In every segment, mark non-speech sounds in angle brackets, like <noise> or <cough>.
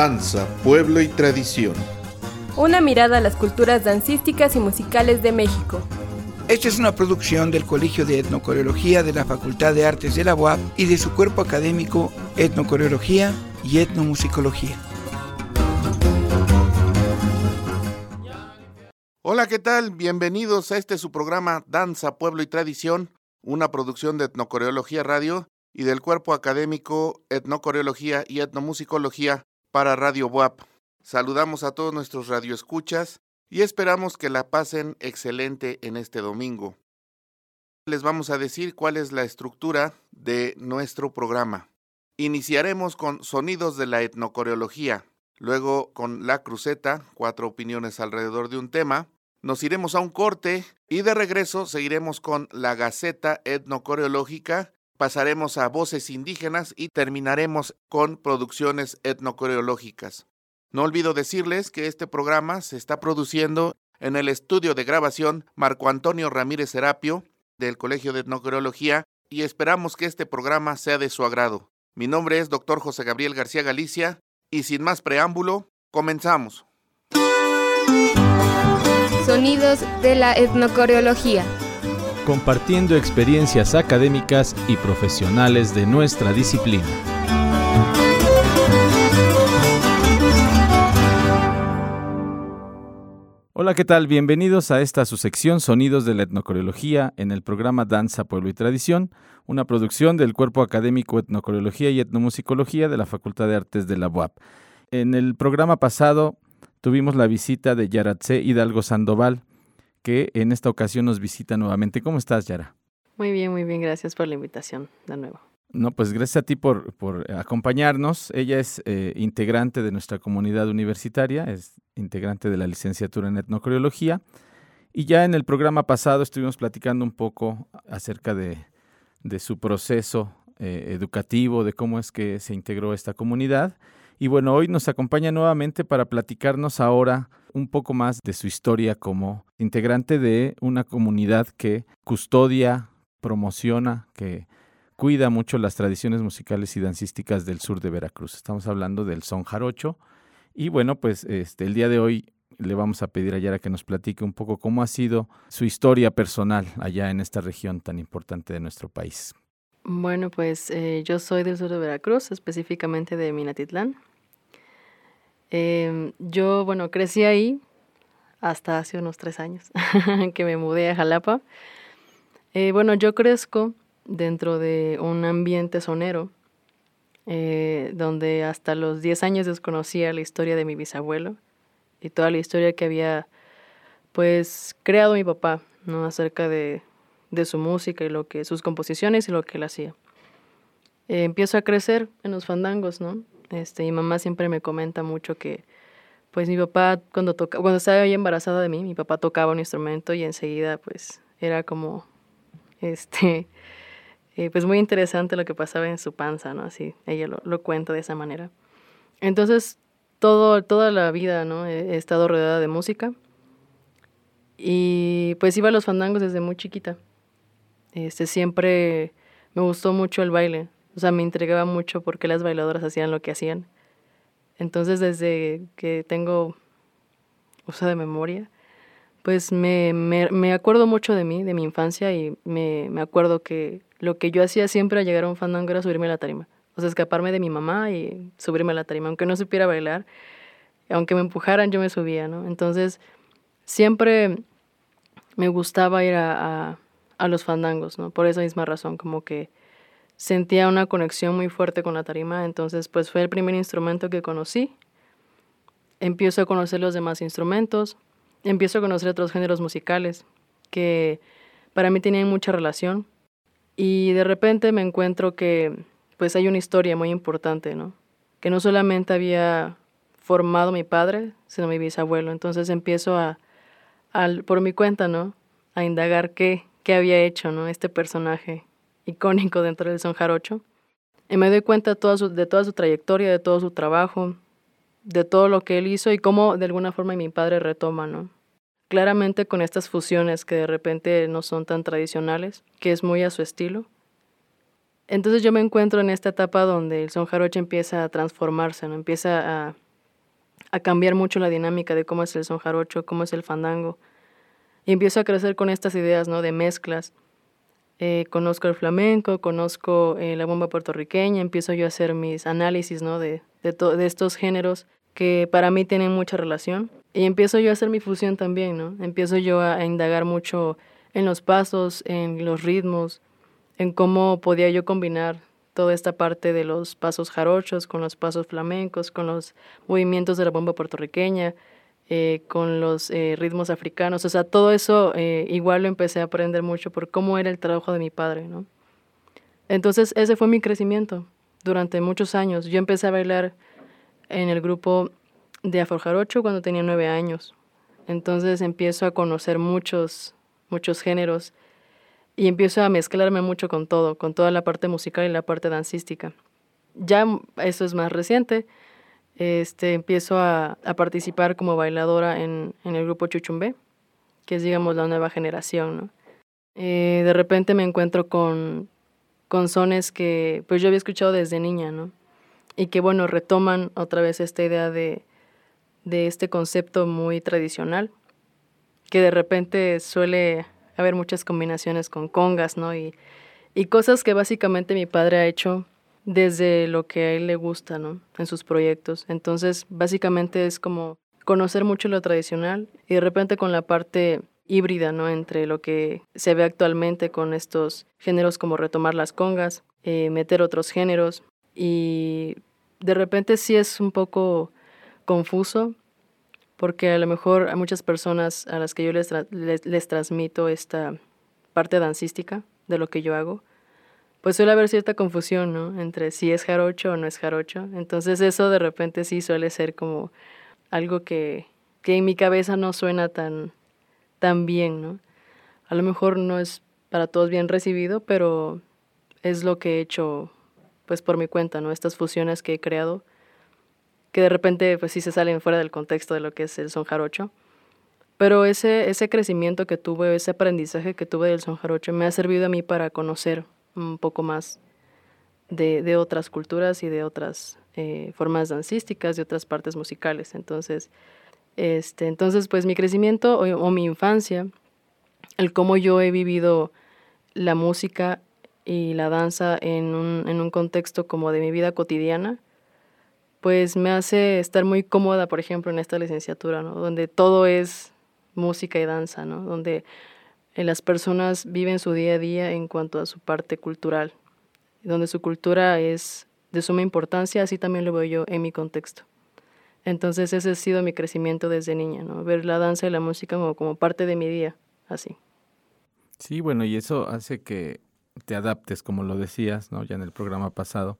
Danza, pueblo y tradición. Una mirada a las culturas dancísticas y musicales de México. Esta es una producción del Colegio de Etnocoreología de la Facultad de Artes de la UAP y de su cuerpo académico Etnocoreología y Etnomusicología. Hola, ¿qué tal? Bienvenidos a este su programa Danza, Pueblo y Tradición, una producción de Etnocoreología Radio y del cuerpo académico Etnocoreología y Etnomusicología para Radio WAP. Saludamos a todos nuestros radioescuchas y esperamos que la pasen excelente en este domingo. Les vamos a decir cuál es la estructura de nuestro programa. Iniciaremos con sonidos de la etnocoreología, luego con la cruceta, cuatro opiniones alrededor de un tema, nos iremos a un corte y de regreso seguiremos con la Gaceta Etnocoreológica, pasaremos a voces indígenas y terminaremos con producciones etnocoreológicas. No olvido decirles que este programa se está produciendo en el estudio de grabación Marco Antonio Ramírez Serapio del Colegio de Etnocoreología y esperamos que este programa sea de su agrado. Mi nombre es Dr. José Gabriel García Galicia y sin más preámbulo, comenzamos. Sonidos de la etnocoreología. Compartiendo experiencias académicas y profesionales de nuestra disciplina. Hola, ¿qué tal? Bienvenidos a esta su sección Sonidos de la Etnocoreología en el programa Danza, Pueblo y Tradición, una producción del Cuerpo Académico Etnocoreología y Etnomusicología de la Facultad de Artes de la UAP. En el programa pasado tuvimos la visita de Yaratse Hidalgo Sandoval, que en esta ocasión nos visita nuevamente. ¿Cómo estás, Yara? Muy bien, muy bien. Gracias por la invitación de nuevo. No, pues gracias a ti por, acompañarnos. Ella es eh, integrante de nuestra comunidad universitaria, es integrante de la licenciatura en etnocoreología. Y ya en el programa pasado estuvimos platicando un poco acerca de, su proceso eh, educativo, de cómo es que se integró esta comunidad. Y bueno, hoy nos acompaña nuevamente para platicarnos ahora un poco más de su historia como integrante de una comunidad que custodia, promociona, que cuida mucho las tradiciones musicales y dancísticas del sur de Veracruz. Estamos hablando del son jarocho. Y bueno, pues este, el día de hoy le vamos a pedir a Yara que nos platique un poco cómo ha sido su historia personal allá en esta región tan importante de nuestro país. Bueno, pues eh, yo soy del sur de Veracruz, específicamente de Minatitlán. Em, yo, bueno, crecí ahí hasta hace unos tres años <laughs> que me mudé a Jalapa. Eh, bueno, yo crezco dentro de un ambiente sonero, eh, donde hasta los 10 años desconocía la historia de mi bisabuelo y toda la historia que había pues creado mi papá, ¿no? acerca de, de su música y lo que, sus composiciones y lo que él hacía. Eh, empiezo a crecer en los fandangos, ¿no? Este, mi mamá siempre me comenta mucho que, pues mi papá cuando toca, cuando estaba ahí embarazada de mí, mi papá tocaba un instrumento y enseguida, pues, era como, este, eh, pues muy interesante lo que pasaba en su panza, ¿no? Así, ella lo, cuenta de esa manera. Entonces, todo, toda la vida, ¿no? He, he, estado rodeada de música y pues iba a los fandangos desde muy chiquita. Este, siempre me gustó mucho el baile, o sea, me intrigaba mucho por qué las bailadoras hacían lo que hacían. Entonces, desde que tengo uso de memoria, pues me, me, me, acuerdo mucho de mí, de mi infancia, y me, me acuerdo que lo que yo hacía siempre al llegar a un fandango era subirme a la tarima. O sea, escaparme de mi mamá y subirme a la tarima. Aunque no supiera bailar, aunque me empujaran, yo me subía, ¿no? Entonces, siempre me gustaba ir a, a, a los fandangos, ¿no? Por esa misma razón, como que sentía una conexión muy fuerte con la tarima, entonces pues fue el primer instrumento que conocí. Empiezo a conocer los demás instrumentos, empiezo a conocer otros géneros musicales que para mí tenían mucha relación y de repente me encuentro que pues hay una historia muy importante, ¿no? Que no solamente había formado mi padre, sino mi bisabuelo. Entonces empiezo a, a por mi cuenta, ¿no? A indagar qué, qué había hecho, ¿no? Este personaje icónico dentro del son jarocho. Y me doy cuenta toda, su, de toda su trayectoria, de todo su trabajo, de todo lo que él hizo y cómo de alguna forma mi padre retoma, ¿no? Claramente con estas fusiones que de repente no son tan tradicionales, que es muy a su estilo. Entonces yo me encuentro en esta etapa donde el son jarocho empieza a transformarse, ¿no? Empieza a, a cambiar mucho la dinámica de cómo es el son jarocho, cómo es el fandango. Y empiezo a crecer con estas ideas, ¿no? De mezclas. Eh, conozco el flamenco, conozco eh, la bomba puertorriqueña, empiezo yo a hacer mis análisis, ¿no? De, de, de estos géneros que para mí tienen mucha relación. Y empiezo yo a hacer mi fusión también, ¿no? Empiezo yo a, indagar mucho en los pasos, en los ritmos, en cómo podía yo combinar toda esta parte de los pasos jarochos con los pasos flamencos, con los movimientos de la bomba puertorriqueña, eh, con los eh, ritmos africanos. O sea, todo eso eh, igual lo empecé a aprender mucho por cómo era el trabajo de mi padre, ¿no? Entonces ese fue mi crecimiento durante muchos años. Yo empecé a bailar en el grupo de Jarocho cuando tenía nueve años. Entonces empiezo a conocer muchos, muchos géneros y empiezo a mezclarme mucho con todo, con toda la parte musical y la parte dancística. Ya eso es más reciente. Este, empiezo a, participar como bailadora en, el grupo Chuchumbe, que es, digamos, la nueva generación. Eh, de repente me encuentro con, con sones que pues yo había escuchado desde niña, ¿no? Y que, bueno, retoman otra vez esta idea de, de este concepto muy tradicional, que de repente suele haber muchas combinaciones con congas, ¿no? Y, y cosas que básicamente mi padre ha hecho desde lo que a él le gusta, ¿no? En sus proyectos. Entonces, básicamente es como conocer mucho lo tradicional y de repente con la parte híbrida, ¿no? Entre lo que se ve actualmente con estos géneros como retomar las congas, eh, meter otros géneros y de repente sí es un poco confuso porque a lo mejor a muchas personas a las que yo les, les, transmito esta parte dancística de lo que yo hago, pues suele haber cierta confusión, ¿no? Entre si es jarocho o no es jarocho. Entonces eso de repente sí suele ser como algo que, que en mi cabeza no suena tan, tan bien, ¿no? A lo mejor no es para todos bien recibido, pero es lo que he hecho pues por mi cuenta, ¿no? Estas fusiones que he creado que de repente pues sí se salen fuera del contexto de lo que es el son jarocho. Pero ese, ese crecimiento que tuve, ese aprendizaje que tuve del son jarocho me ha servido a mí para conocer un poco más de, de otras culturas y de otras eh, formas dancísticas, de otras partes musicales. Entonces, este, entonces pues mi crecimiento o, o mi infancia, el cómo yo he vivido la música y la danza en un, en un contexto como de mi vida cotidiana, pues me hace estar muy cómoda, por ejemplo, en esta licenciatura, ¿no? Donde todo es música y danza, ¿no? Donde eh, las personas viven su día a día en cuanto a su parte cultural, donde su cultura es de suma importancia, así también lo veo yo en mi contexto. Entonces ese ha sido mi crecimiento desde niña, ¿no? Ver la danza y la música como, como parte de mi día, así. Sí, bueno, y eso hace que te adaptes, como lo decías, ¿no? Ya en el programa pasado,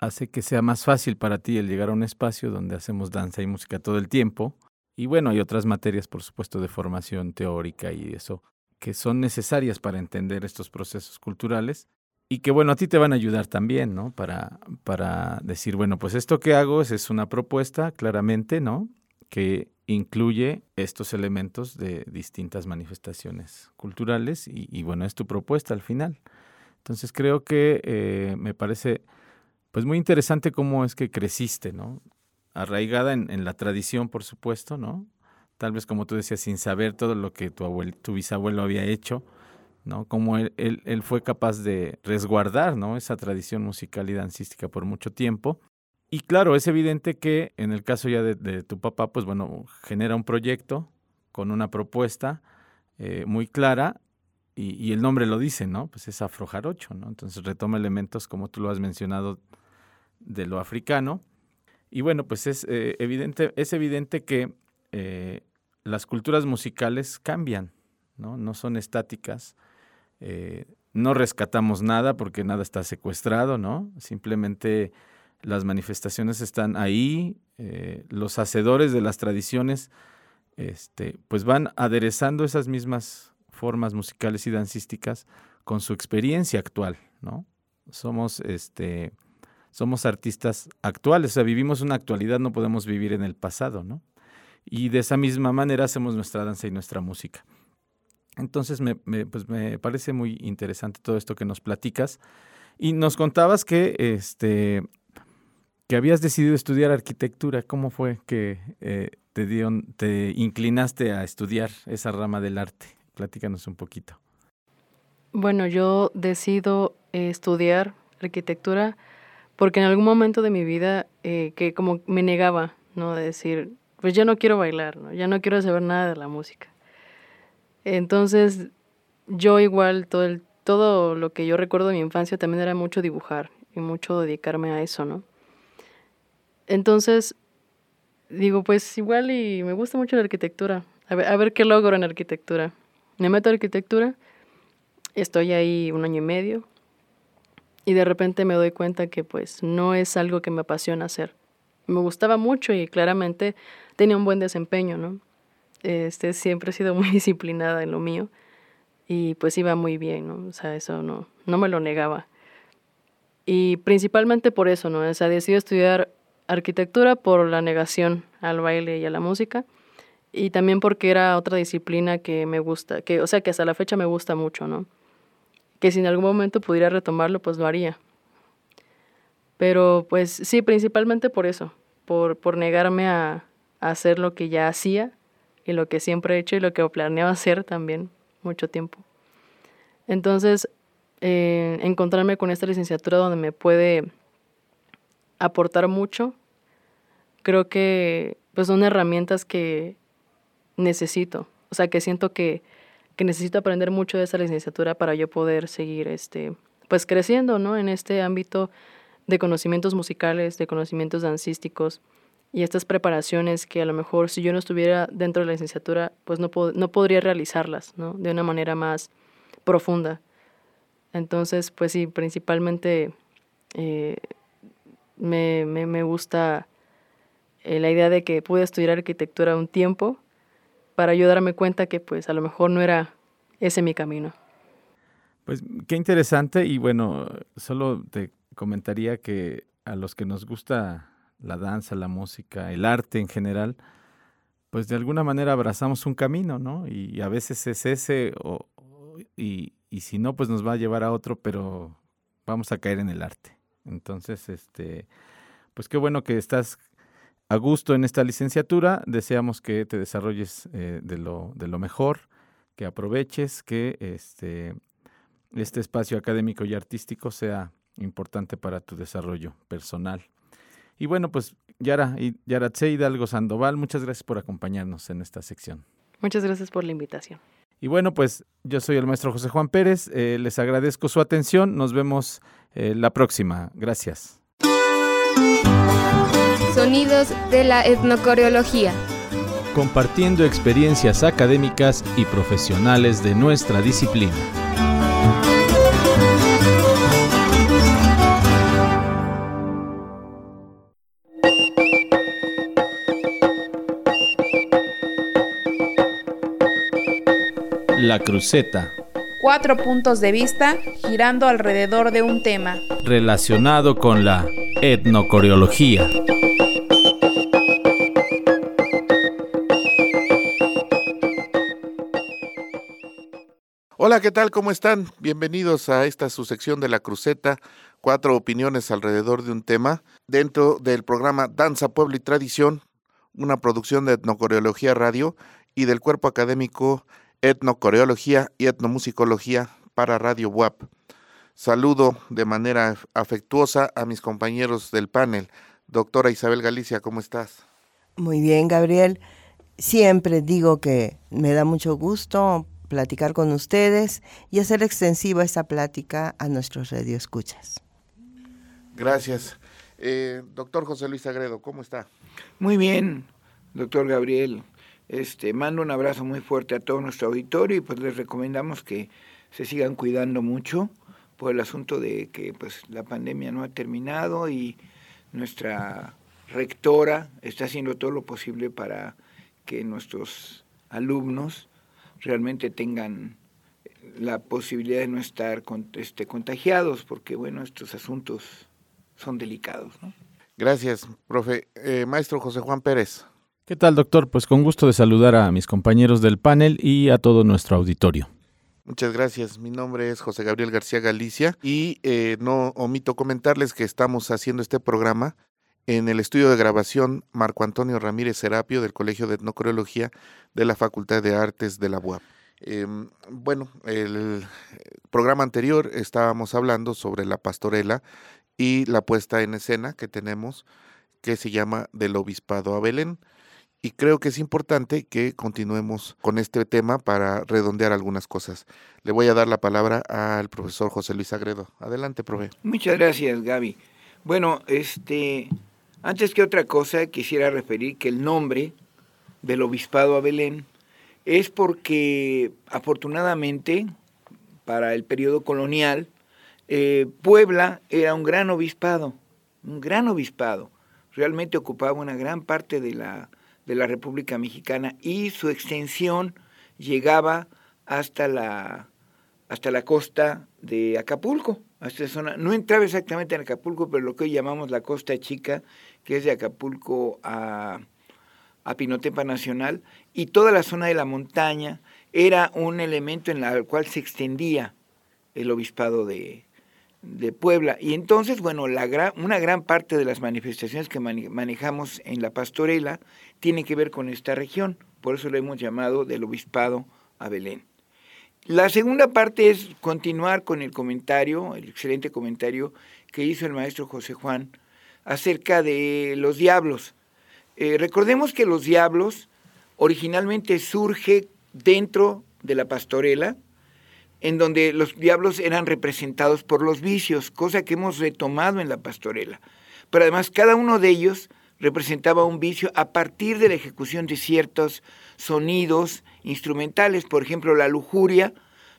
hace que sea más fácil para ti el llegar a un espacio donde hacemos danza y música todo el tiempo. Y bueno, hay otras materias, por supuesto, de formación teórica y eso, que son necesarias para entender estos procesos culturales y que, bueno, a ti te van a ayudar también, ¿no? Para, para decir, bueno, pues esto que hago es, una propuesta, claramente, ¿no? Que incluye estos elementos de distintas manifestaciones culturales y, bueno, es tu propuesta al final. Entonces creo que eh, me parece pues muy interesante cómo es que creciste, ¿no? Arraigada en, la tradición, por supuesto, ¿no? Tal vez como tú decías, sin saber todo lo que tu, abuelo, tu bisabuelo había hecho, ¿no? Cómo él, él, fue capaz de resguardar, ¿no? Esa tradición musical y dancística por mucho tiempo. Y claro, es evidente que en el caso ya de, tu papá, pues bueno, genera un proyecto con una propuesta eh, muy clara y, el nombre lo dice, ¿no? Pues es afrojarocho, ¿no? Entonces retoma elementos, como tú lo has mencionado, de lo africano. Y bueno, pues es, eh, evidente, es evidente que eh, las culturas musicales cambian, ¿no? No son estáticas. Eh, no rescatamos nada porque nada está secuestrado, ¿no? Simplemente las manifestaciones están ahí, los hacedores de las tradiciones, este, pues van aderezando esas mismas formas musicales y dancísticas con su experiencia actual, ¿no? Somos, este, somos artistas actuales, o sea, vivimos una actualidad, no podemos vivir en el pasado, ¿no? Y de esa misma manera hacemos nuestra danza y nuestra música. Entonces, me, pues me parece muy interesante todo esto que nos platicas. Y nos contabas que este, que habías decidido estudiar arquitectura. ¿Cómo fue que eh, te, te inclinaste a estudiar esa rama del arte? Platícanos un poquito. Bueno, yo decido eh, estudiar arquitectura porque en algún momento de mi vida eh, que como me negaba, ¿no? De decir, pues ya no quiero bailar, ¿no? Ya no quiero saber nada de la música. Entonces, yo igual todo todo lo que yo recuerdo de mi infancia también era mucho dibujar y mucho dedicarme a eso, ¿no? Entonces, digo, pues igual y me gusta mucho la arquitectura. A ver, a ver qué logro en arquitectura. Me meto a arquitectura, estoy ahí un año y medio y de repente me doy cuenta que pues no es algo que me apasiona hacer. Me gustaba mucho y claramente tenía un buen desempeño, ¿no? Este, siempre he sido muy <laughs> disciplinada en lo mío y pues iba muy bien, ¿no? O sea, eso no, no me lo negaba. Y principalmente por eso, ¿no? O sea, decidí estudiar arquitectura por la negación al baile y a la música y también porque era otra disciplina que me gusta, que o sea, que hasta la fecha me gusta mucho, ¿no? que si en algún momento pudiera retomarlo, pues lo haría. Pero pues sí, principalmente por eso, por, por negarme a, hacer lo que ya hacía y lo que siempre he hecho y lo que planeaba hacer también mucho tiempo. Entonces, eh, encontrarme con esta licenciatura donde me puede aportar mucho, creo que pues son herramientas que necesito, o sea, que siento que que necesito aprender mucho de esa licenciatura para yo poder seguir este, pues creciendo ¿no? en este ámbito de conocimientos musicales, de conocimientos dancísticos y estas preparaciones que a lo mejor si yo no estuviera dentro de la licenciatura, pues no, no podría realizarlas ¿no? de una manera más profunda. Entonces, pues sí, principalmente eh, me, me, me, gusta eh, la idea de que pude estudiar arquitectura un tiempo para yo darme cuenta que pues a lo mejor no era ese mi camino. Pues qué interesante y bueno, solo te comentaría que a los que nos gusta la danza, la música, el arte en general, pues de alguna manera abrazamos un camino, ¿no? Y a veces es ese y, y si no, pues nos va a llevar a otro, pero vamos a caer en el arte. Entonces, este, pues qué bueno que estás a gusto en esta licenciatura. Deseamos que te desarrolles eh, de, lo, de lo mejor, que aproveches, que este, este espacio académico y artístico sea importante para tu desarrollo personal. Y bueno, pues Yara y Yaratse Hidalgo Sandoval, muchas gracias por acompañarnos en esta sección. Muchas gracias por la invitación. Y bueno, pues yo soy el maestro José Juan Pérez, eh, les agradezco su atención, nos vemos eh, la próxima. Gracias. Sonidos de la etnocoreología. Compartiendo experiencias académicas y profesionales de nuestra disciplina. La cruceta. Cuatro puntos de vista girando alrededor de un tema. Relacionado con la etnocoreología. Hola, ¿qué tal? ¿Cómo están? Bienvenidos a esta su sección de la cruceta, cuatro opiniones alrededor de un tema, dentro del programa Danza, Pueblo y Tradición, una producción de Etnocoreología Radio y del cuerpo académico Etnocoreología y Etnomusicología para Radio WAP. Saludo de manera afectuosa a mis compañeros del panel. Doctora Isabel Galicia, ¿cómo estás? Muy bien, Gabriel. Siempre digo que me da mucho gusto platicar con ustedes y hacer extensiva esta plática a nuestros radioescuchas. Gracias. Eh, doctor José Luis Agredo, ¿cómo está? Muy bien, doctor Gabriel. Este, mando un abrazo muy fuerte a todo nuestro auditorio y pues les recomendamos que se sigan cuidando mucho por el asunto de que pues la pandemia no ha terminado y nuestra rectora está haciendo todo lo posible para que nuestros alumnos realmente tengan la posibilidad de no estar este, contagiados, porque bueno, estos asuntos son delicados. Gracias, profe. Eh, maestro José Juan Pérez. ¿Qué tal, doctor? Pues con gusto de saludar a mis compañeros del panel y a todo nuestro auditorio. Muchas gracias. Mi nombre es José Gabriel García Galicia y eh, no omito comentarles que estamos haciendo este programa En el estudio de grabación, Marco Antonio Ramírez Serapio del Colegio de Etnocoreología de la Facultad de Artes de la UAP. Em, bueno, el programa anterior estábamos hablando sobre la pastorela y la puesta en escena que tenemos que se llama Del Obispado a Belén. Y creo que es importante que continuemos con este tema para redondear algunas cosas. Le voy a dar la palabra al profesor José Luis Agredo. Adelante, profe. Muchas gracias, Gaby. Bueno, este, antes que otra cosa, quisiera referir que el nombre del Obispado a Belén es porque afortunadamente para el periodo colonial, eh, Puebla era un gran obispado, un gran obispado. Realmente ocupaba una gran parte de la, de la República Mexicana y su extensión llegaba hasta la, hasta la costa de Acapulco. Hasta zona, no entraba exactamente en Acapulco, pero lo que hoy llamamos la costa chica, que es de Acapulco a, a Pinotepa Nacional, y toda la zona de la montaña era un elemento en el cual se extendía el obispado de, Puebla. Y entonces, bueno, la una gran parte de las manifestaciones que manejamos en la pastorela tiene que ver con esta región, por eso lo hemos llamado del obispado a Belén. La segunda parte es continuar con el comentario, el excelente comentario que hizo el maestro José Juan acerca de los diablos. Eh, recordemos que los diablos originalmente surge dentro de la pastorela, en donde los diablos eran representados por los vicios, cosa que hemos retomado en la pastorela. Pero además cada uno de ellos representaba un vicio a partir de la ejecución de ciertos sonidos instrumentales. Por ejemplo, la lujuria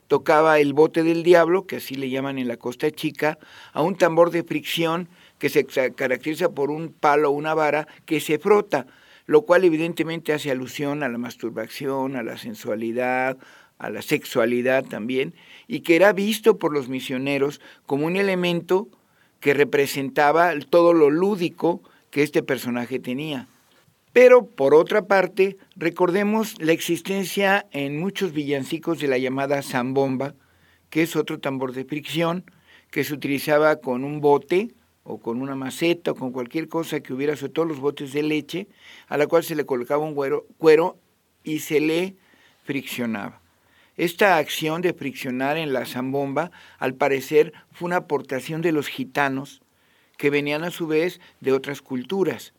tocaba el bote del diablo, que así le llaman en la costa chica, a un tambor de fricción que se caracteriza por un palo o una vara que se frota, lo cual evidentemente hace alusión a la masturbación, a la sensualidad, a la sexualidad también, y que era visto por los misioneros como un elemento que representaba todo lo lúdico que este personaje tenía. Pero, por otra parte, recordemos la existencia en muchos villancicos de la llamada zambomba, que es otro tambor de fricción, que se utilizaba con un bote o con una maceta o con cualquier cosa que hubiera, sobre todo los botes de leche, a la cual se le colocaba un cuero, y se le friccionaba. Esta acción de friccionar en la zambomba, al parecer, fue una aportación de los gitanos, que venían a su vez de otras culturas,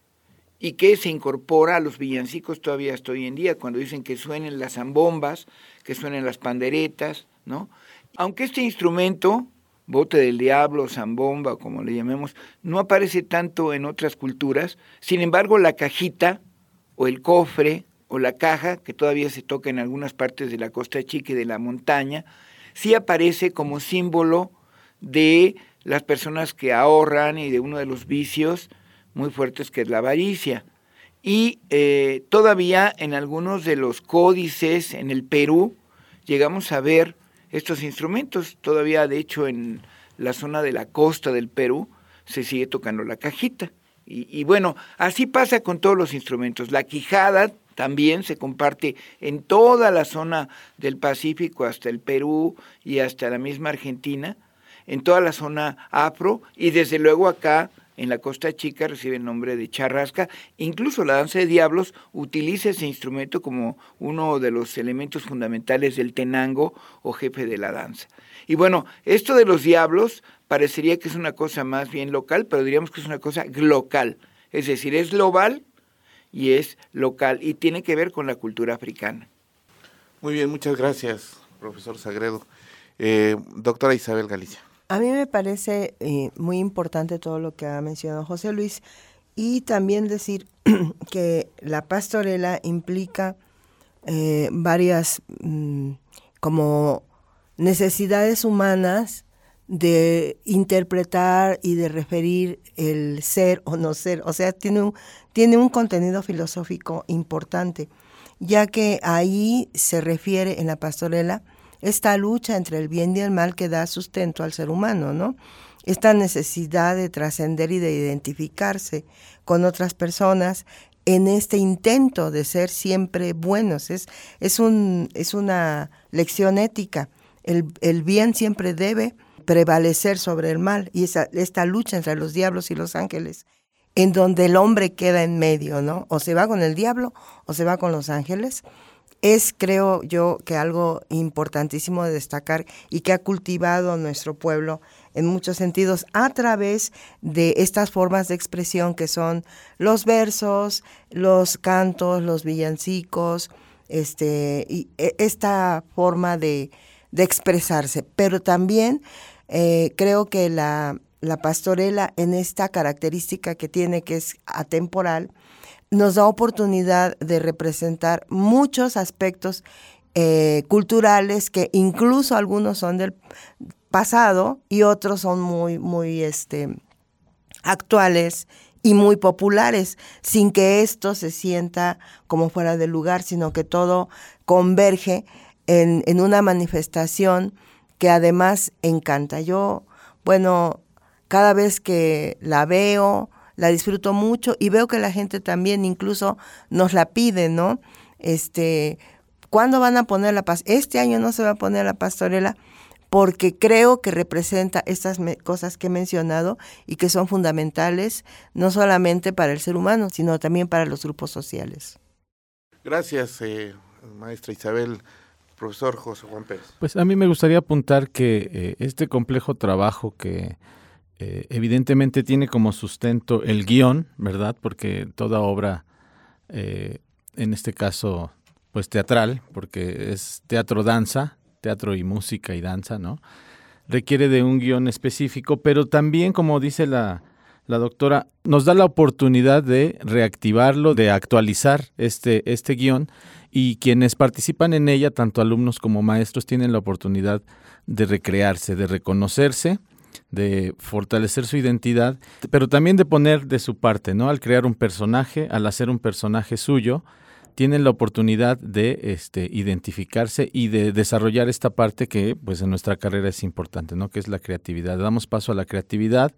y que se incorpora a los villancicos todavía hasta hoy en día, cuando dicen que suenen las zambombas, que suenen las panderetas, ¿no? Aunque este instrumento bote del diablo, zambomba, como le llamemos, no aparece tanto en otras culturas. Sin embargo, la cajita o el cofre o la caja, que todavía se toca en algunas partes de la costa chica y de la montaña, sí aparece como símbolo de las personas que ahorran y de uno de los vicios muy fuertes que es la avaricia. Y eh, todavía en algunos de los códices en el Perú llegamos a ver estos instrumentos. Todavía, de hecho, en la zona de la costa del Perú se sigue tocando la cajita. Y, bueno, así pasa con todos los instrumentos. La quijada también se comparte en toda la zona del Pacífico, hasta el Perú y hasta la misma Argentina, en toda la zona afro y desde luego acá en la Costa Chica recibe el nombre de charrasca. Incluso la danza de diablos utiliza ese instrumento como uno de los elementos fundamentales del tenango o jefe de la danza. Y bueno, esto de los diablos parecería que es una cosa más bien local, pero diríamos que es una cosa global. Es decir, es global y es local y tiene que ver con la cultura africana. Muy bien, muchas gracias, profesor Sagredo. Eh, doctora Isabel Galicia. A mí me parece eh, muy importante todo lo que ha mencionado José Luis y también decir <clears throat> que la pastorela implica eh, varias mm, como necesidades humanas de interpretar y de referir el ser o no ser. O sea, tiene un, tiene un contenido filosófico importante, ya que ahí se refiere en la pastorela esta lucha entre el bien y el mal que da sustento al ser humano, ¿no? Esta necesidad de trascender y de identificarse con otras personas en este intento de ser siempre buenos. Es, es, un, es una lección ética. El, el, bien siempre debe prevalecer sobre el mal y esa, esta lucha entre los diablos y los ángeles en donde el hombre queda en medio, ¿no? O se va con el diablo o se va con los ángeles. Es, creo yo, que algo importantísimo de destacar y que ha cultivado nuestro pueblo en muchos sentidos a través de estas formas de expresión que son los versos, los cantos, los villancicos, este, y e, esta forma de, de expresarse. Pero también eh, creo que la, la pastorela en esta característica que tiene, que es atemporal, nos da oportunidad de representar muchos aspectos eh, culturales que incluso algunos son del pasado y otros son muy, muy este, actuales y muy populares, sin que esto se sienta como fuera de lugar, sino que todo converge en, una manifestación que además encanta. Yo, bueno, cada vez que la veo, la disfruto mucho y veo que la gente también incluso nos la pide, ¿no? Este, ¿cuándo van a poner la paz? Este año no se va a poner la pastorela porque creo que representa estas cosas que he mencionado y que son fundamentales no solamente para el ser humano, sino también para los grupos sociales. Gracias, eh, maestra Isabel. Profesor José Juan Pérez. Pues a mí me gustaría apuntar que eh, este complejo trabajo que eh, evidentemente tiene como sustento el guion, ¿verdad? Porque toda obra, eh, en este caso, pues teatral, porque es teatro-danza, teatro y música y danza, ¿no? Requiere de un guion específico, pero también, como dice la, la doctora, nos da la oportunidad de reactivarlo, de actualizar este, este guion y quienes participan en ella, tanto alumnos como maestros, tienen la oportunidad de recrearse, de reconocerse de fortalecer su identidad, pero también de poner de su parte, ¿no? Al crear un personaje, al hacer un personaje suyo, tienen la oportunidad de este, identificarse y de desarrollar esta parte que pues en nuestra carrera es importante, ¿no? Que es la creatividad. Damos paso a la creatividad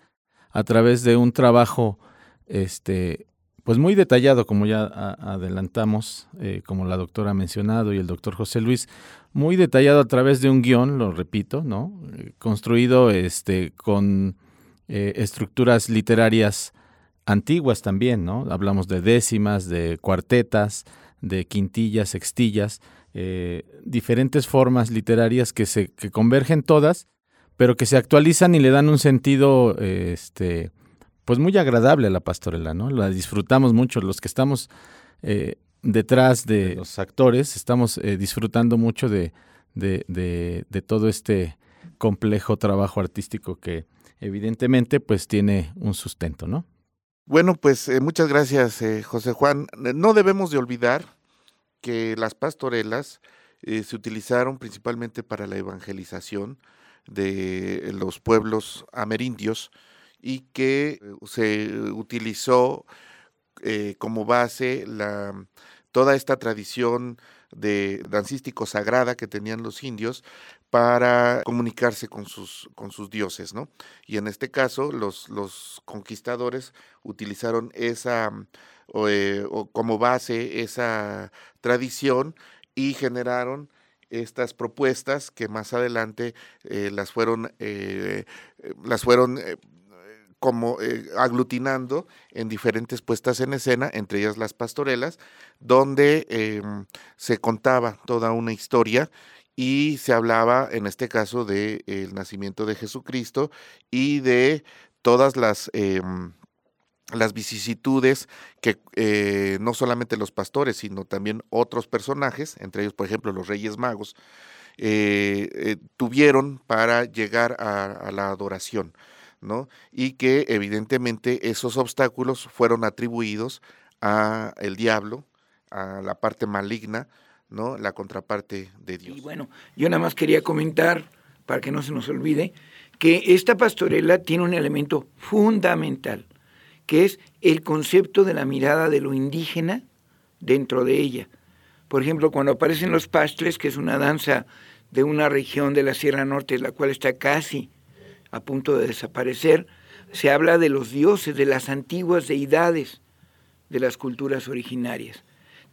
a través de un trabajo este, pues muy detallado, como ya adelantamos, eh, como la doctora ha mencionado y el doctor José Luis, muy detallado a través de un guion, lo repito, ¿no? Eh, construido este, con eh, estructuras literarias antiguas también, ¿no? Hablamos de décimas, de cuartetas, de quintillas, sextillas, diferentes formas literarias que se que convergen todas, pero que se actualizan y le dan un sentido, este, pues muy agradable la pastorela, ¿no? La disfrutamos mucho, los que estamos eh, detrás de los actores, estamos eh, disfrutando mucho de, de, de, todo este complejo trabajo artístico que evidentemente pues tiene un sustento, ¿no? Bueno, pues eh, muchas gracias, José Juan. No debemos de olvidar que las pastorelas se utilizaron principalmente para la evangelización de los pueblos amerindios, y que eh, se utilizó eh, como base la, toda esta tradición de dancístico sagrada que tenían los indios para comunicarse con sus, con sus dioses, ¿no? Y en este caso, los, los conquistadores utilizaron esa, eh, o, como base esa tradición y generaron estas propuestas que más adelante las fueron, las fueron como eh, aglutinando en diferentes puestas en escena, entre ellas las pastorelas, donde em, se contaba toda una historia y se hablaba, en este caso, del nacimiento de Jesucristo y de todas las em, las vicisitudes que eh, no solamente los pastores, sino también otros personajes, entre ellos, por ejemplo, los Reyes Magos, eh, tuvieron para llegar a la adoración. Y que evidentemente esos obstáculos fueron atribuidos a el diablo, a la parte maligna, ¿no? La contraparte de Dios. Y bueno, yo nada más quería comentar, para que no se nos olvide, que esta pastorela tiene un elemento fundamental, que es el concepto de la mirada de lo indígena dentro de ella. Por ejemplo, cuando aparecen los pastres, que es una danza de una región de la Sierra Norte, la cual está casi a punto de desaparecer, se habla de los dioses, de las antiguas deidades de las culturas originarias.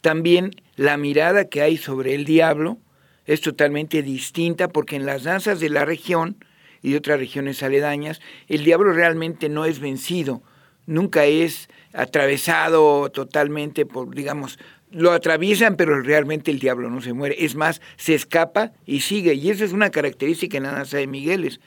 También la mirada que hay sobre el diablo es totalmente distinta porque en las danzas de la región y de otras regiones aledañas, el diablo realmente no es vencido, nunca es atravesado totalmente por, digamos, lo atraviesan, pero realmente el diablo no se muere. Es más, se escapa y sigue. Y esa es una característica nada más de Migueles.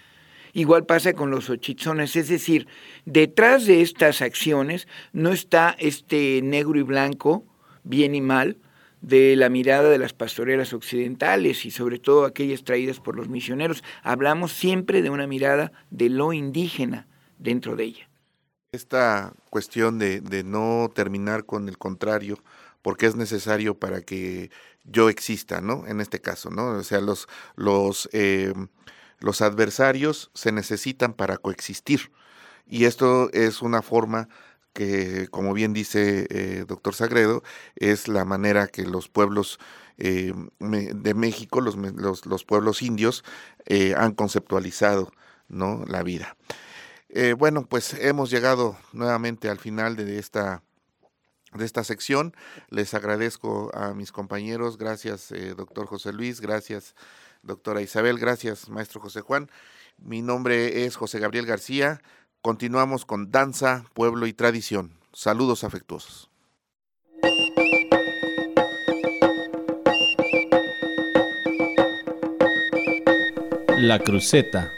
Igual pasa con los ochizones, es decir, detrás de estas acciones no está este negro y blanco, bien y mal, de la mirada de las pastoreras occidentales y sobre todo aquellas traídas por los misioneros. Hablamos siempre de una mirada de lo indígena dentro de ella. Esta cuestión de, de no terminar con el contrario, porque es necesario para que yo exista, ¿no? En este caso, ¿no? O sea, los, los, eh, los adversarios se necesitan para coexistir. Y esto es una forma que, como bien dice eh, doctor Sagredo, es la manera que los pueblos eh, de México, los, los, los pueblos indios, eh, han conceptualizado ¿no? la vida. Eh, bueno, pues hemos llegado nuevamente al final de esta de esta sección. Les agradezco a mis compañeros, gracias doctor José Luis, gracias doctora Isabel, gracias maestro José Juan. Mi nombre es José Gabriel García. Continuamos con Danza, Pueblo y Tradición. Saludos afectuosos. La cruceta.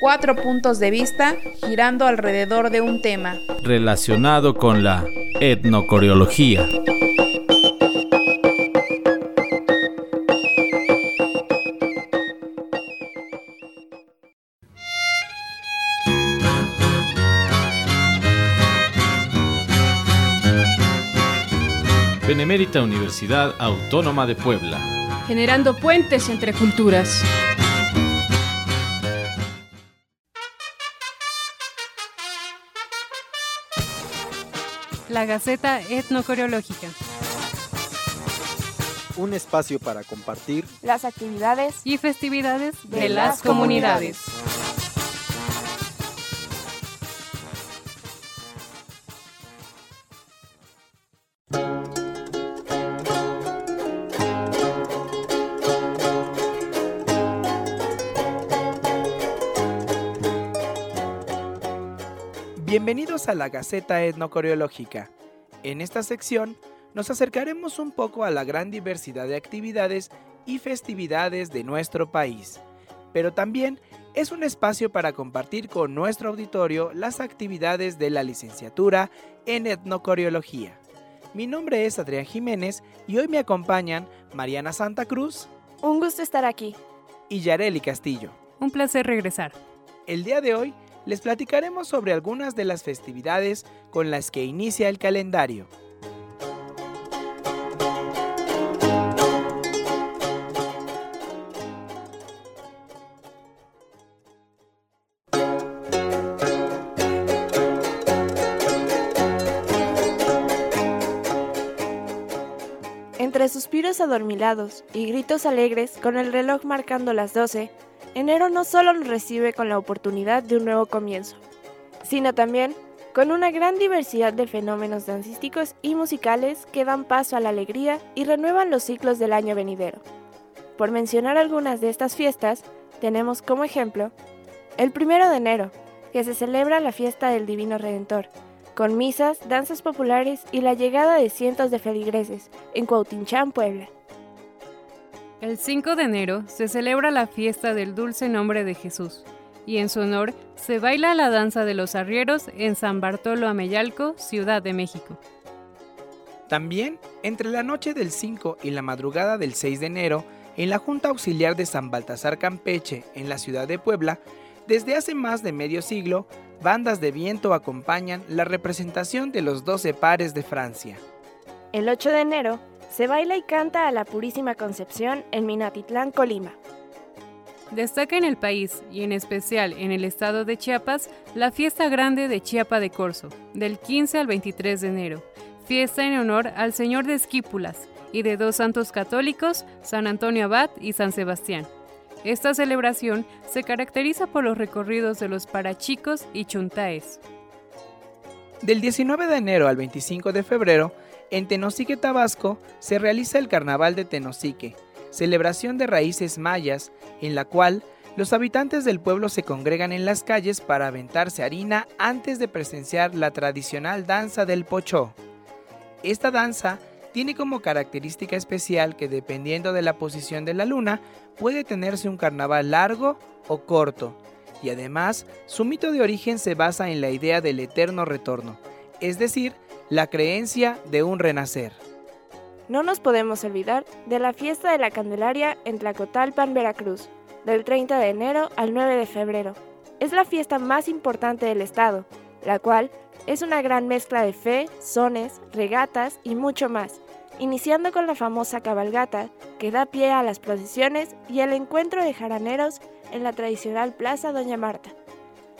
Cuatro puntos de vista girando alrededor de un tema. Relacionado con la etnocoreología. Benemérita Universidad Autónoma de Puebla. Generando puentes entre culturas. La Gaceta Etnocoreológica. Un espacio para compartir Las actividades Y festividades de las comunidades. Bienvenidos a la Gaceta Etnocoreológica. En esta sección nos acercaremos un poco a la gran diversidad de actividades y festividades de nuestro país, pero también es un espacio para compartir con nuestro auditorio las actividades de la licenciatura en etnocoreología. Mi nombre es Adrián Jiménez y hoy me acompañan Mariana Santa Cruz Un gusto estar aquí. y Yareli Castillo. Un placer regresar. El día de hoy les platicaremos sobre algunas de las festividades con las que inicia el calendario. Entre suspiros adormilados y gritos alegres, con el reloj marcando las 12, enero no solo nos recibe con la oportunidad de un nuevo comienzo, sino también con una gran diversidad de fenómenos dancísticos y musicales que dan paso a la alegría y renuevan los ciclos del año venidero. Por mencionar algunas de estas fiestas, tenemos como ejemplo el primero de enero, que se celebra la fiesta del Divino Redentor, con misas, danzas populares y la llegada de cientos de feligreses en Cuautinchán, Puebla. El 5 de enero se celebra la fiesta del dulce nombre de Jesús y en su honor se baila la danza de los arrieros en San Bartolo Ameyalco, Ciudad de México. También, entre la noche del 5 y la madrugada del 6 de enero, en la Junta Auxiliar de San Baltasar Campeche, en la ciudad de Puebla, desde hace más de medio siglo, bandas de viento acompañan la representación de los 12 pares de Francia. El 8 de enero se baila y canta a la Purísima Concepción en Minatitlán, Colima. Destaca en el país y en especial en el estado de Chiapas la fiesta grande de Chiapa de Corzo, del 15 al 23 de enero, fiesta en honor al Señor de Esquípulas y de dos santos católicos, San Antonio Abad y San Sebastián. Esta celebración se caracteriza por los recorridos de los parachicos y chuntaes. Del 19 de enero al 25 de febrero, en Tenosique, Tabasco, se realiza el Carnaval de Tenosique, celebración de raíces mayas, en la cual los habitantes del pueblo se congregan en las calles para aventarse harina antes de presenciar la tradicional danza del pochó. Esta danza tiene como característica especial que dependiendo de la posición de la luna, puede tenerse un carnaval largo o corto, y además su mito de origen se basa en la idea del eterno retorno, es decir, la creencia de un renacer. No nos podemos olvidar de la fiesta de la Candelaria en Tlacotalpan, Veracruz, del 30 de enero al 9 de febrero. Es la fiesta más importante del estado, la cual es una gran mezcla de fe, sones, regatas y mucho más, iniciando con la famosa cabalgata que da pie a las procesiones y el encuentro de jaraneros en la tradicional Plaza Doña Marta.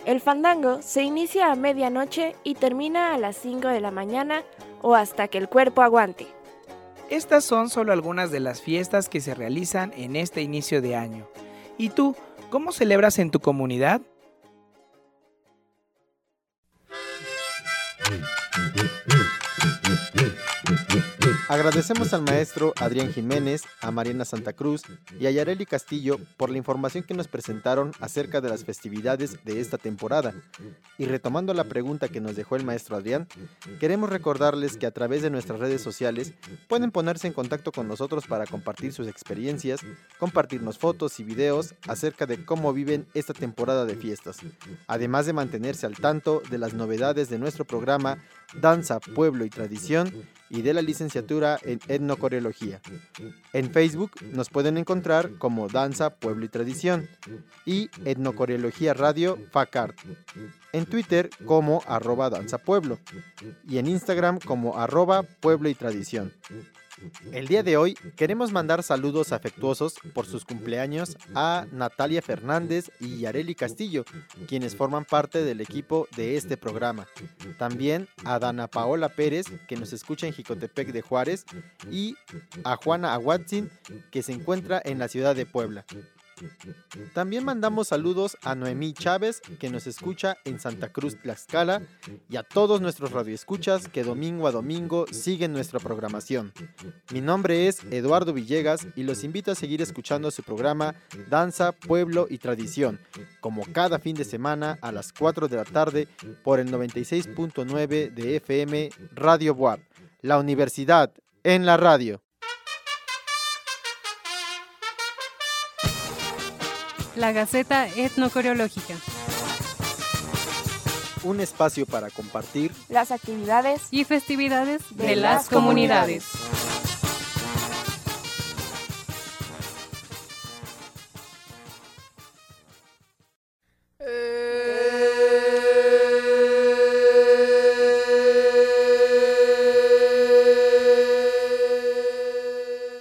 El fandango se inicia a medianoche y termina a las 5 de la mañana o hasta que el cuerpo aguante. Estas son solo algunas de las fiestas que se realizan en este inicio de año. ¿Y tú, cómo celebras en tu comunidad? Agradecemos al maestro Adrián Jiménez, a Mariana Santa Cruz y a Yareli Castillo por la información que nos presentaron acerca de las festividades de esta temporada. Y retomando la pregunta que nos dejó el maestro Adrián, queremos recordarles que a través de nuestras redes sociales pueden ponerse en contacto con nosotros para compartir sus experiencias, compartirnos fotos y videos acerca de cómo viven esta temporada de fiestas, además de mantenerse al tanto de las novedades de nuestro programa Danza, Pueblo y Tradición y de la licenciatura en etnocoreología. En Facebook nos pueden encontrar como Danza, Pueblo y Tradición y Etnocoreología Radio FACART. En Twitter como arroba Danza Pueblo y en Instagram como arroba Pueblo y Tradición. El día de hoy queremos mandar saludos afectuosos por sus cumpleaños a Natalia Fernández y Yareli Castillo, quienes forman parte del equipo de este programa. También a Dana Paola Pérez, que nos escucha en Jicotepec de Juárez, y a Juana Aguatzin, que se encuentra en la ciudad de Puebla. También mandamos saludos a Noemí Chávez, que nos escucha en Santa Cruz, Tlaxcala, y a todos nuestros radioescuchas que domingo a domingo siguen nuestra programación. Mi nombre es Eduardo Villegas y los invito a seguir escuchando su programa Danza, Pueblo y Tradición, como cada fin de semana a las 4 de la tarde por el 96.9 de FM Radio Boab, la universidad en la radio. La Gaceta Etnocoreológica. Un espacio para compartir las actividades y festividades de, las comunidades.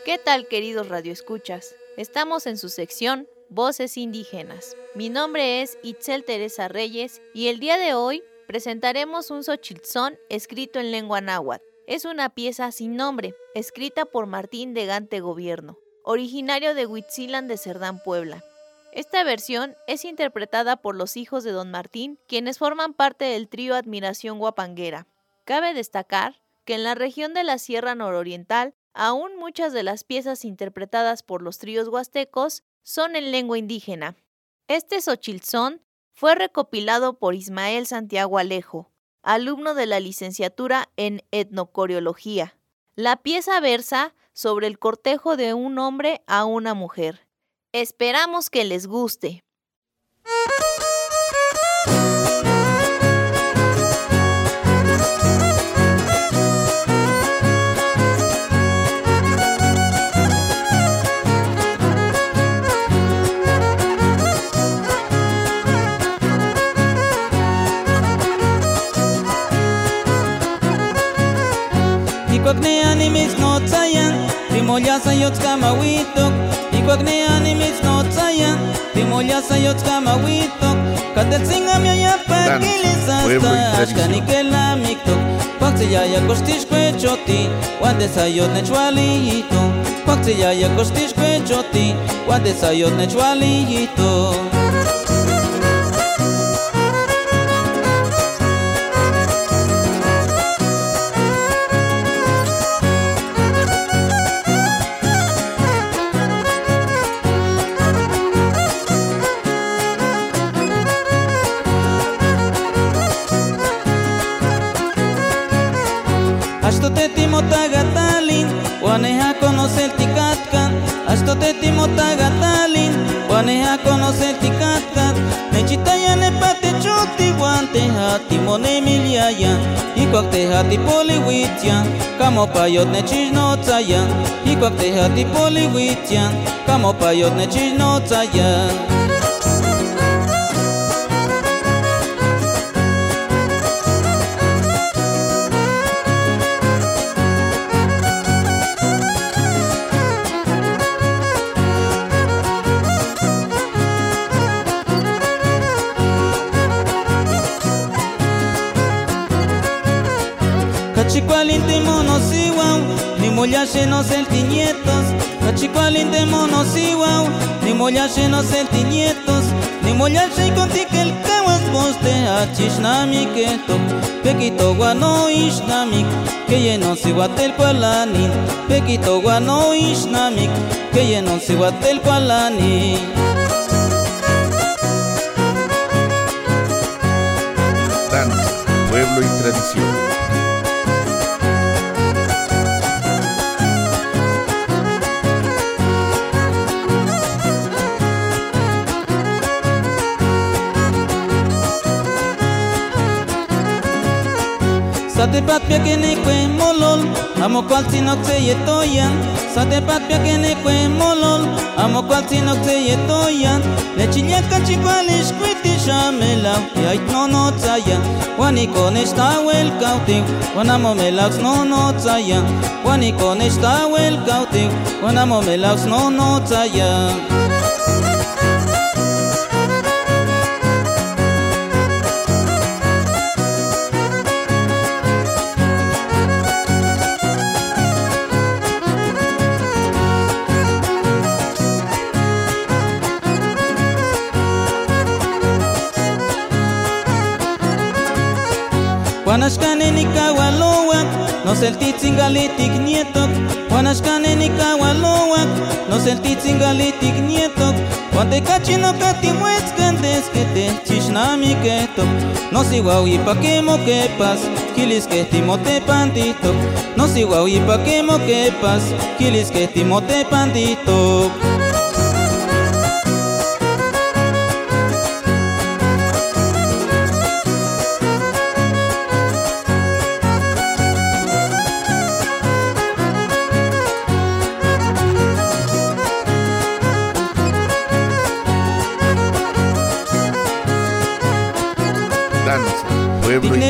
¿Qué tal queridos radioescuchas? Estamos en su sección Voces Indígenas. Mi nombre es Itzel Teresa Reyes y el día de hoy presentaremos un Xochiltzón escrito en lengua náhuatl. Es una pieza sin nombre, escrita por Martín de Gante Gobierno, originario de Huitzilan de Cerdán, Puebla. Esta versión es interpretada por los hijos de Don Martín, quienes forman parte del trío Admiración Guapanguera. Cabe destacar que en la región de la Sierra Nororiental, aún muchas de las piezas interpretadas por los tríos huastecos son en lengua indígena. Este Xochilzón fue recopilado por Ismael Santiago Alejo, alumno de la licenciatura en etnocoreología. La pieza versa sobre el cortejo de un hombre a una mujer. Esperamos que les guste. kwak ne animis no tsayan Timolyasa yotzkama witok Ikwak ne animis no tsayan Timolyasa yotzkama witok Katetzingam yayapakilis hasta Ashkanikela miktok Paktsilaya koshtiskvechoti Wan desayot nechwaliyito Paktsilaya koshtiskvechoti Wan desayot nechwaliyito choti Wande sayot nechwalito Ashtoteti motagatalin Waneja conocer tikatkan Ashtoteti motagatalin Waneja conocer tikatkan Nechitaya nepate choti Wante hati mone miliayan. Ikwak te hati poliwitian Kamo payot nechich no tsayan Ikwak te hati poliwitian Kamo payot nechich no ni mollache no nietos. Cachicualinte monosiwau, ni mollache no nietos. Ni mollache contique el caguas poste achishnami keto. Pequito guano ishnamik, que lleno si guatel palani. Pequito guano ishnamik, que lleno si guatel palani. Danza, pueblo y tradición. Sate pat pia kene kwe molol Amo kwal tinok te yetoyan. Sate pat pia kene kwe molol Amo kwal tinok te yetoyan. Lechilia kachikwalish kwiti shamela Yait no no tsaya Wani konesh tawel kautiu Wanamo melax no no tsaya Wani konesh tawel kautiu Wanamo melax no no tsaya Wanashkane ni kawalowak No seltitzingalitik nietok. Wanashkane ni kawalowak No seltitzingalitik nietok. Wantekachi no katimuetzkantes que te chishnami ketok No si guau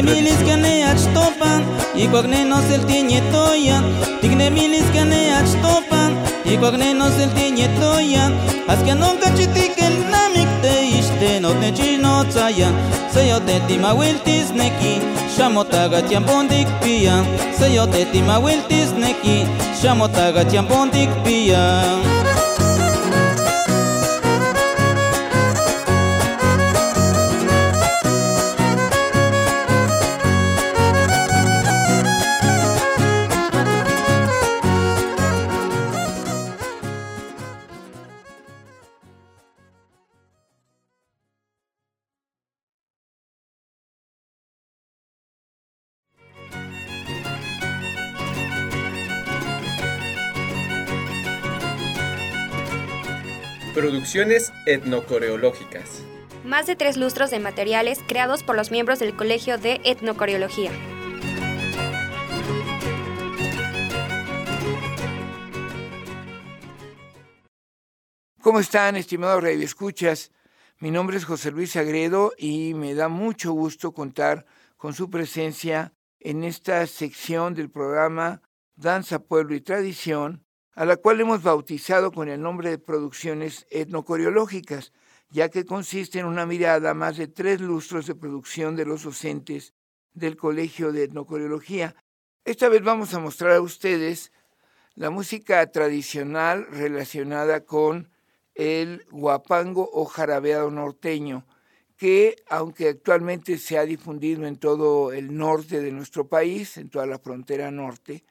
milis topan, y cuagnenos el tiñetoyan, tigne milis ganeach topan, y cuagnenos el tiñetoyan, que nunca chitik el iste no te chino tzayan, se yo te tima wiltis neki, shamotaga tiambondik pian, se yo te tima wiltis neki, shamotaga tiambondik pian. Producciones etnocoreológicas. Más de tres lustros de materiales creados por los miembros del Colegio de Etnocoreología. ¿Cómo están, estimados radioescuchas? Mi nombre es José Luis Agredo y me da mucho gusto contar con su presencia en esta sección del programa Danza, Pueblo y Tradición, a la cual hemos bautizado con el nombre de Producciones Etnocoreológicas, ya que consiste en una mirada más de tres lustros de producción de los docentes del Colegio de Etnocoreología. Esta vez vamos a mostrar a ustedes la música tradicional relacionada con el guapango o jarabeado norteño, que aunque actualmente se ha difundido en todo el norte de nuestro país, en toda la frontera norte,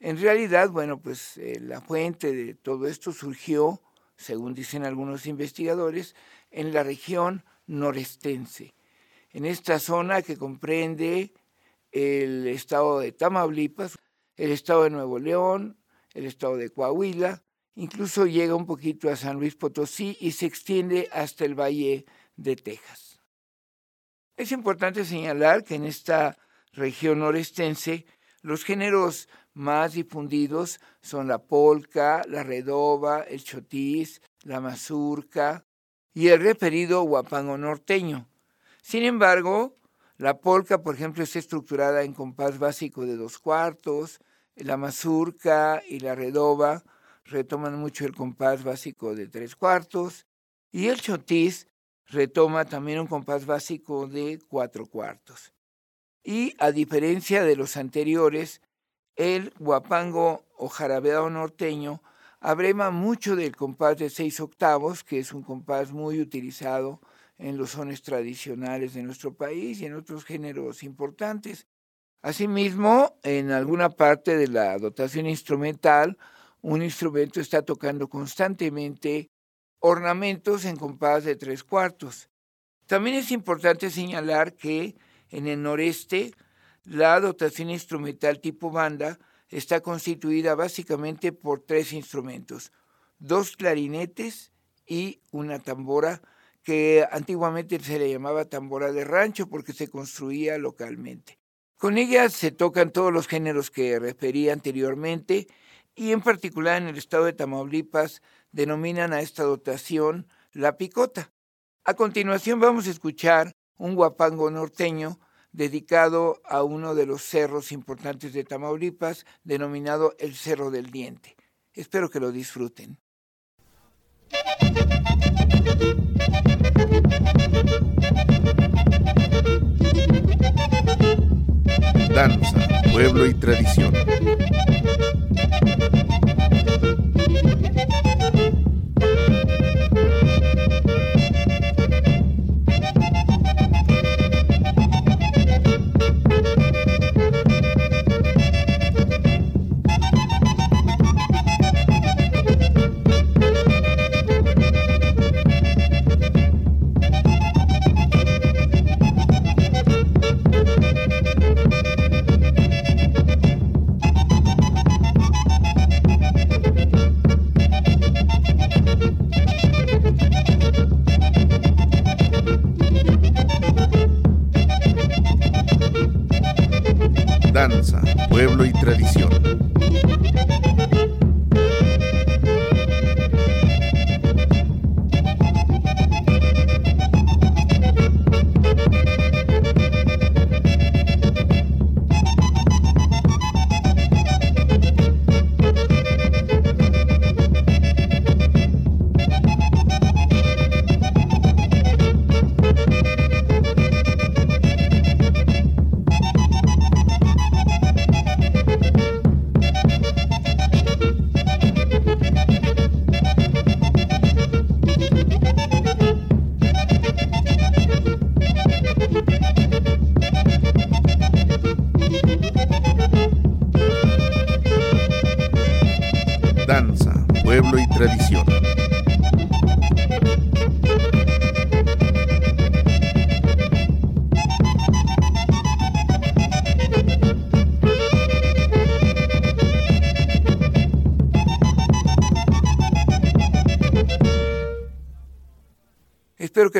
en realidad, bueno, pues eh, la fuente de todo esto surgió, según dicen algunos investigadores, en la región norestense, en esta zona que comprende el estado de Tamaulipas, el estado de Nuevo León, el estado de Coahuila, incluso llega un poquito a San Luis Potosí y se extiende hasta el Valle de Texas. Es importante señalar que en esta región norestense los géneros más difundidos son la polca, la redoba, el chotis, la mazurca y el referido guapango norteño. Sin embargo, la polca, por ejemplo, está estructurada en compás básico de dos cuartos, la mazurca y la redoba retoman mucho el compás básico de tres cuartos y el chotis retoma también un compás básico de cuatro cuartos. Y a diferencia de los anteriores, el guapango o jarabeado norteño abrema mucho del compás de seis octavos, que es un compás muy utilizado en los sones tradicionales de nuestro país y en otros géneros importantes. Asimismo, en alguna parte de la dotación instrumental, un instrumento está tocando constantemente ornamentos en compás de tres cuartos. También es importante señalar que en el noreste la dotación instrumental tipo banda está constituida básicamente por tres instrumentos, dos clarinetes y una tambora que antiguamente se le llamaba tambora de rancho porque se construía localmente. Con ella se tocan todos los géneros que referí anteriormente y en particular en el estado de Tamaulipas denominan a esta dotación la picota. A continuación vamos a escuchar un guapango norteño dedicado a uno de los cerros importantes de Tamaulipas, denominado el Cerro del Diente. Espero que lo disfruten. Danza, pueblo y tradición.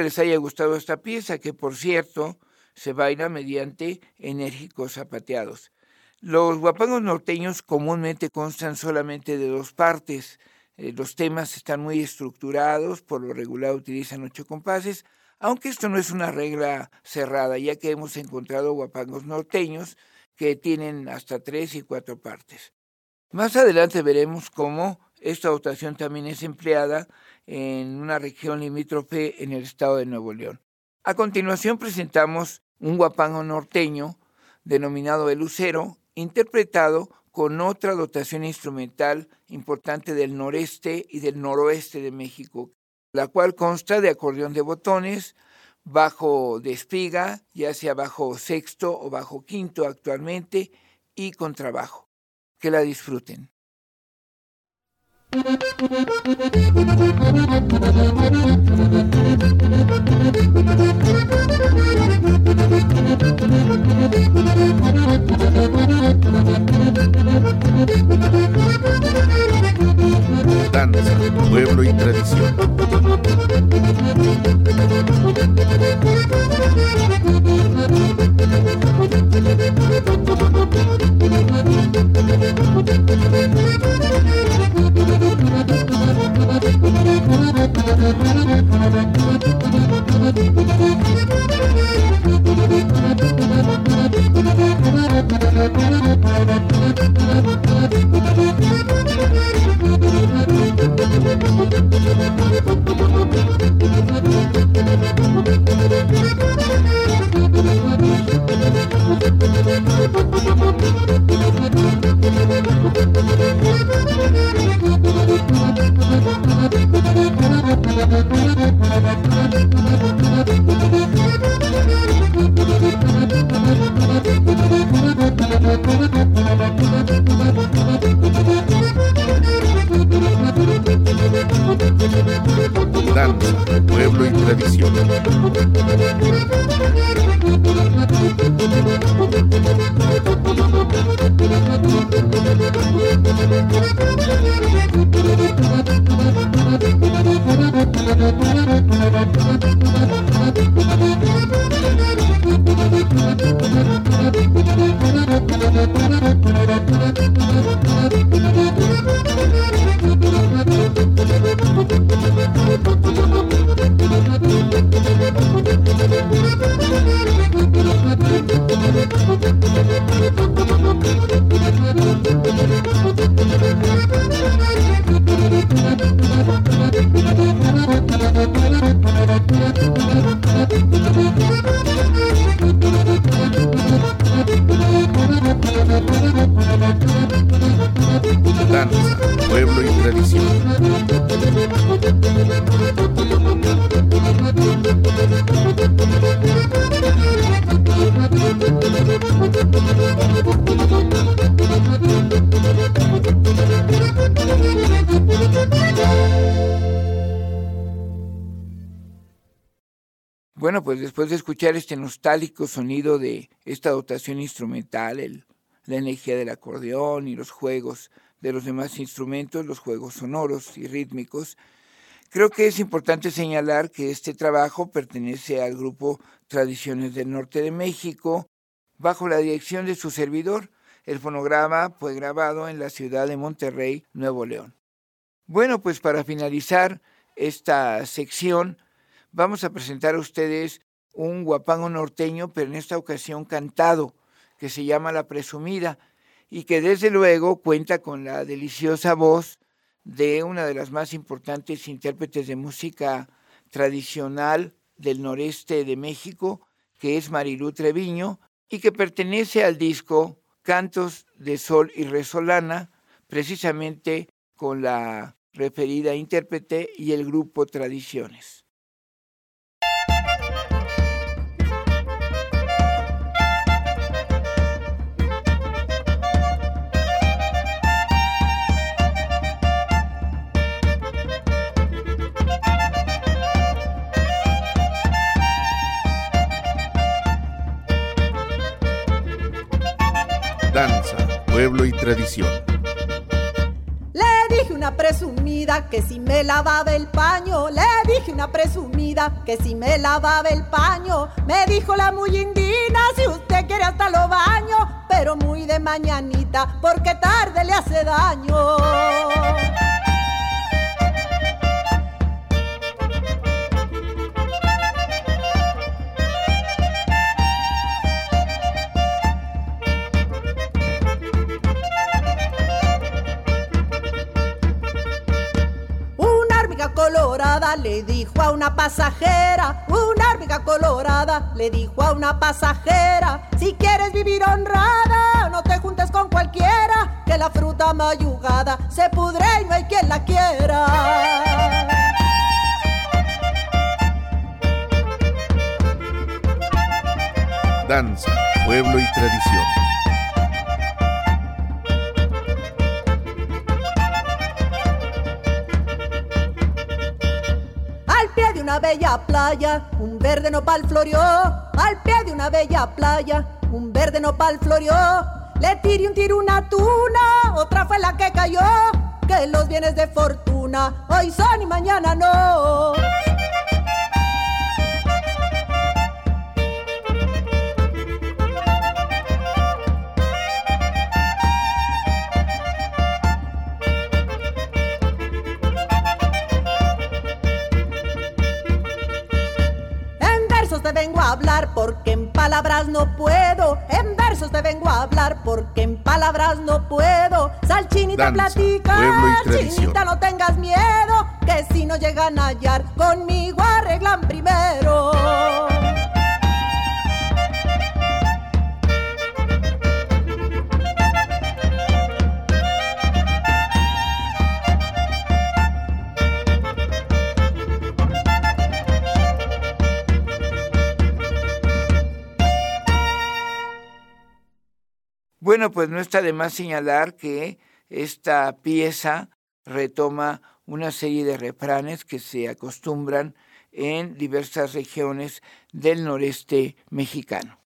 Les haya gustado esta pieza, que por cierto se baila mediante enérgicos zapateados. Los guapangos norteños comúnmente constan solamente de dos partes. Eh, los temas están muy estructurados, por lo regular utilizan ocho compases, aunque esto no es una regla cerrada, ya que hemos encontrado guapangos norteños que tienen hasta tres y cuatro partes. Más adelante veremos cómo esta dotación también es empleada en una región limítrofe en el estado de Nuevo León. A continuación presentamos un guapango norteño denominado el lucero, interpretado con otra dotación instrumental importante del noreste y del noroeste de México, la cual consta de acordeón de botones, bajo de espiga, ya sea bajo sexto o bajo quinto actualmente, y contrabajo. Que la disfruten. Danza, escuchar este nostálgico sonido de esta dotación instrumental, la energía del acordeón y los juegos de los demás instrumentos, los juegos sonoros y rítmicos, creo que es importante señalar que este trabajo pertenece al grupo Tradiciones del Norte de México, bajo la dirección de su servidor. El fonograma fue grabado en la ciudad de Monterrey, Nuevo León. Bueno, pues para finalizar esta sección, vamos a presentar a ustedes un guapango norteño, pero en esta ocasión cantado, que se llama La Presumida, y que desde luego cuenta con la deliciosa voz de una de las más importantes intérpretes de música tradicional del noreste de México, que es Marilú Treviño, y que pertenece al disco Cantos de Sol y Resolana, precisamente con la referida intérprete y el grupo Tradiciones. Danza, pueblo y tradición. Le dije una presumida que si me lavaba el paño, le dije una presumida que si me lavaba el paño, me dijo la muy indina, si usted quiere hasta lo baño, pero muy de mañanita, porque tarde le hace daño. Colorada le dijo a una pasajera, una hormiga colorada le dijo a una pasajera, si quieres vivir honrada, no te juntes con cualquiera, que la fruta mayugada se pudre y no hay quien la quiera. Danza, pueblo y tradición. Una bella playa, un verde nopal floreó. Al pie de una bella playa, un verde nopal floreó. le tiré un tiro una tuna, otra fue la que cayó, que los bienes de fortuna hoy son y mañana no. Palabras no puedo. En versos te vengo a hablar porque en palabras no puedo. Sal chinita platica, chinita no tengas miedo, que si no llegan a hallar conmigo arreglan primero. Bueno, pues no está de más señalar que esta pieza retoma una serie de refranes que se acostumbran en diversas regiones del noreste mexicano.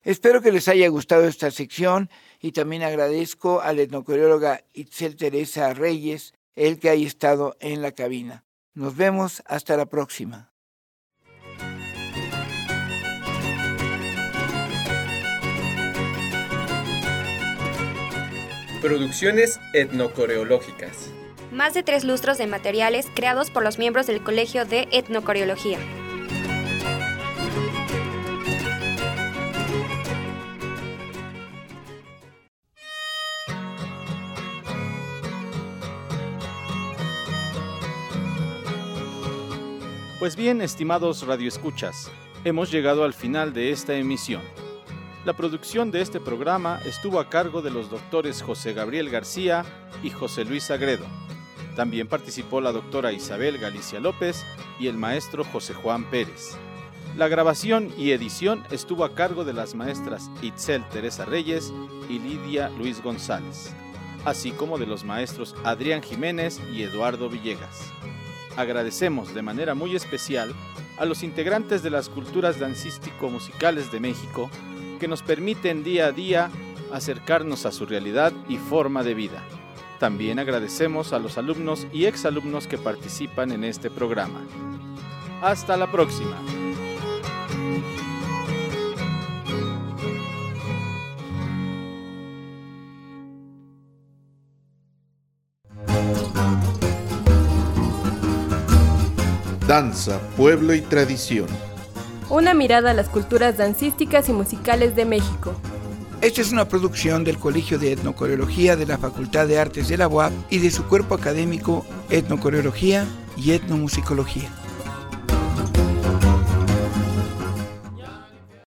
Espero que les haya gustado esta sección y también agradezco a la etnocoreóloga Itzel Teresa Reyes el que haya estado en la cabina. Nos vemos hasta la próxima. Producciones etnocoreológicas. Más de tres lustros de materiales creados por los miembros del Colegio de Etnocoreología. Pues bien, estimados radioescuchas, hemos llegado al final de esta emisión. La producción de este programa estuvo a cargo de los doctores José Gabriel García y José Luis Agredo. También participó la doctora Isabel Galicia López y el maestro José Juan Pérez. La grabación y edición estuvo a cargo de las maestras Itzel Teresa Reyes y Lidia Luis González, así como de los maestros Adrián Jiménez y Eduardo Villegas. Agradecemos de manera muy especial a los integrantes de las culturas dancístico-musicales de México que nos permiten día a día acercarnos a su realidad y forma de vida. También agradecemos a los alumnos y exalumnos que participan en este programa. Hasta la próxima. Danza, pueblo y tradición una mirada a las culturas dancísticas y musicales de México. Esta es una producción del Colegio de Etnocoreología de la Facultad de Artes de la UAP y de su cuerpo académico Etnocoreología y Etnomusicología.